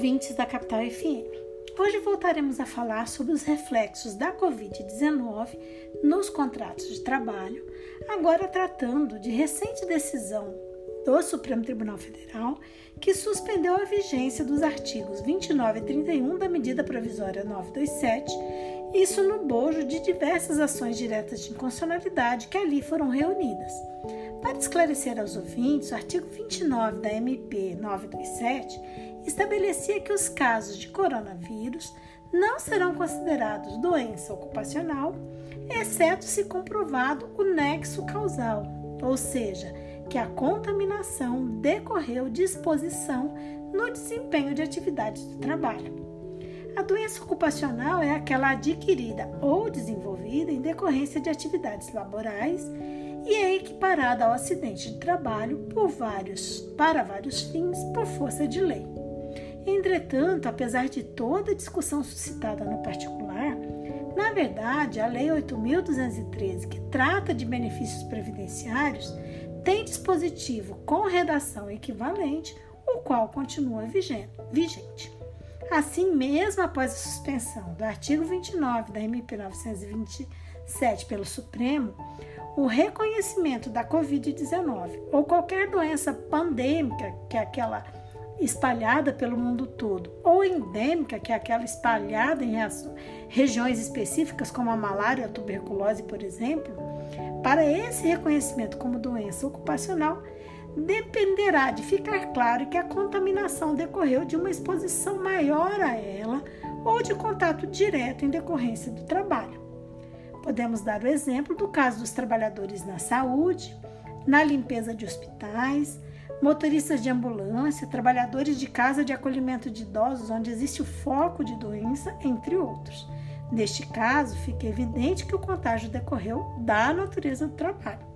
ouvintes da Capital FM. Hoje voltaremos a falar sobre os reflexos da Covid-19 nos contratos de trabalho, agora tratando de recente decisão do Supremo Tribunal Federal que suspendeu a vigência dos artigos 29 e 31 da medida provisória 927, isso no bojo de diversas ações diretas de inconstitucionalidade que ali foram reunidas. Para esclarecer aos ouvintes, o artigo 29 da MP 927 estabelecia que os casos de coronavírus não serão considerados doença ocupacional, exceto se comprovado o nexo causal, ou seja, que a contaminação decorreu de exposição no desempenho de atividades do trabalho. A doença ocupacional é aquela adquirida ou desenvolvida em decorrência de atividades laborais e é equiparada ao acidente de trabalho por vários, para vários fins por força de lei. Entretanto, apesar de toda a discussão suscitada no particular, na verdade, a Lei 8.213, que trata de benefícios previdenciários, tem dispositivo com redação equivalente, o qual continua vigente. Assim, mesmo após a suspensão do artigo 29 da MP 927 pelo Supremo, o reconhecimento da Covid-19 ou qualquer doença pandêmica, que aquela espalhada pelo mundo todo, ou endêmica, que é aquela espalhada em regiões específicas, como a malária a tuberculose, por exemplo, para esse reconhecimento como doença ocupacional, dependerá de ficar claro que a contaminação decorreu de uma exposição maior a ela ou de contato direto em decorrência do trabalho. Podemos dar o exemplo do caso dos trabalhadores na saúde, na limpeza de hospitais, motoristas de ambulância, trabalhadores de casa de acolhimento de idosos, onde existe o foco de doença, entre outros. Neste caso, fica evidente que o contágio decorreu da natureza do trabalho.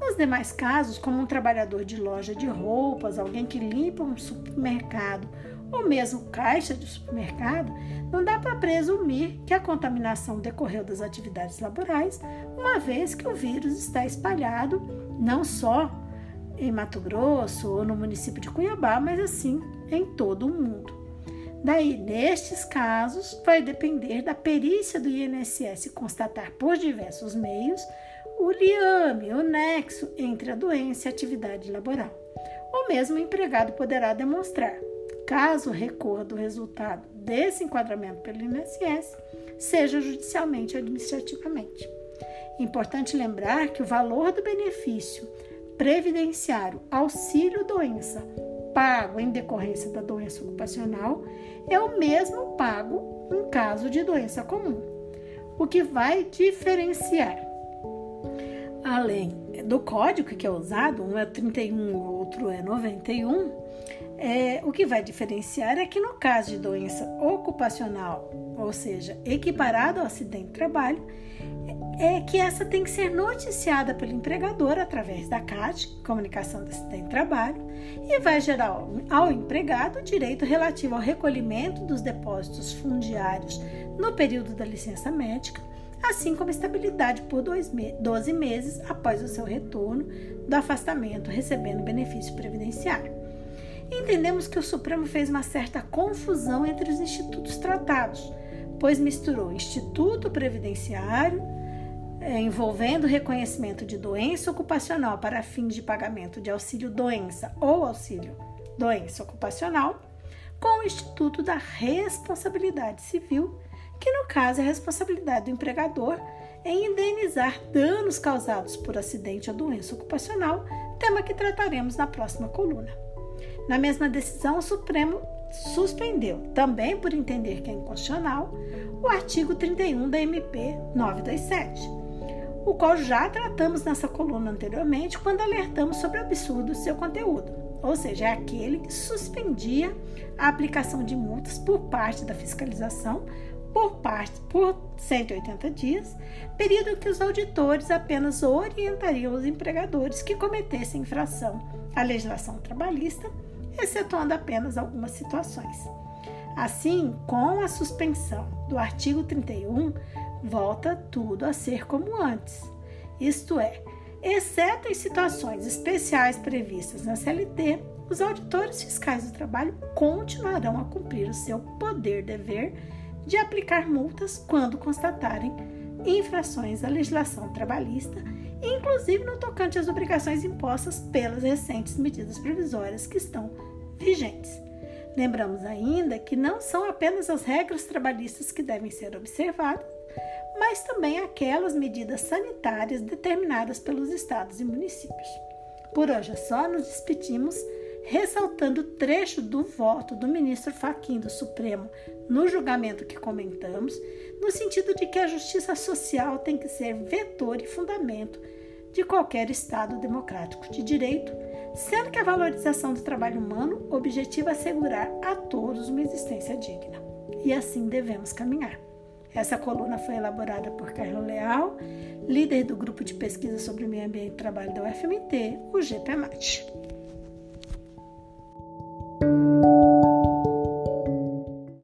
Nos demais casos, como um trabalhador de loja de roupas, alguém que limpa um supermercado ou mesmo caixa de supermercado, não dá para presumir que a contaminação decorreu das atividades laborais, uma vez que o vírus está espalhado não só em Mato Grosso ou no município de Cuiabá, mas assim em todo o mundo. Daí, nestes casos, vai depender da perícia do INSS constatar por diversos meios o liame, o nexo entre a doença e a atividade laboral. O mesmo empregado poderá demonstrar, caso recorra do resultado desse enquadramento pelo INSS, seja judicialmente ou administrativamente. Importante lembrar que o valor do benefício previdenciário auxílio doença pago em decorrência da doença ocupacional é o mesmo pago em caso de doença comum. O que vai diferenciar além do código que é usado, um é 31, o outro é 91, é, o que vai diferenciar é que no caso de doença ocupacional, ou seja, equiparado ao acidente de trabalho, é que essa tem que ser noticiada pelo empregador através da CAT, Comunicação do Acidente de Trabalho, e vai gerar ao empregado o direito relativo ao recolhimento dos depósitos fundiários no período da licença médica, assim como estabilidade por 12 meses após o seu retorno do afastamento, recebendo benefício previdenciário. Entendemos que o Supremo fez uma certa confusão entre os institutos tratados, pois misturou Instituto Previdenciário, é, envolvendo reconhecimento de doença ocupacional para fins de pagamento de auxílio doença ou auxílio doença ocupacional, com o Instituto da Responsabilidade Civil, que no caso é a responsabilidade do empregador em indenizar danos causados por acidente ou doença ocupacional, tema que trataremos na próxima coluna. Na mesma decisão, o Supremo suspendeu, também por entender que é inconstitucional, o artigo 31 da MP 927, o qual já tratamos nessa coluna anteriormente quando alertamos sobre o absurdo do seu conteúdo, ou seja, é aquele que suspendia a aplicação de multas por parte da fiscalização por parte por 180 dias, período que os auditores apenas orientariam os empregadores que cometessem infração à legislação trabalhista, excetuando apenas algumas situações. Assim, com a suspensão do artigo 31, volta tudo a ser como antes. Isto é, exceto em situações especiais previstas na CLT, os auditores fiscais do trabalho continuarão a cumprir o seu poder-dever de aplicar multas quando constatarem infrações à legislação trabalhista, inclusive no tocante às obrigações impostas pelas recentes medidas provisórias que estão vigentes. Lembramos ainda que não são apenas as regras trabalhistas que devem ser observadas, mas também aquelas medidas sanitárias determinadas pelos estados e municípios. Por hoje é só, nos despedimos ressaltando o trecho do voto do ministro Faquim do Supremo no julgamento que comentamos, no sentido de que a justiça social tem que ser vetor e fundamento de qualquer Estado democrático de direito, sendo que a valorização do trabalho humano objetiva assegurar a todos uma existência digna. E assim devemos caminhar. Essa coluna foi elaborada por Carlos Leal, líder do grupo de pesquisa sobre meio ambiente e trabalho da UFMT, o GPMAT.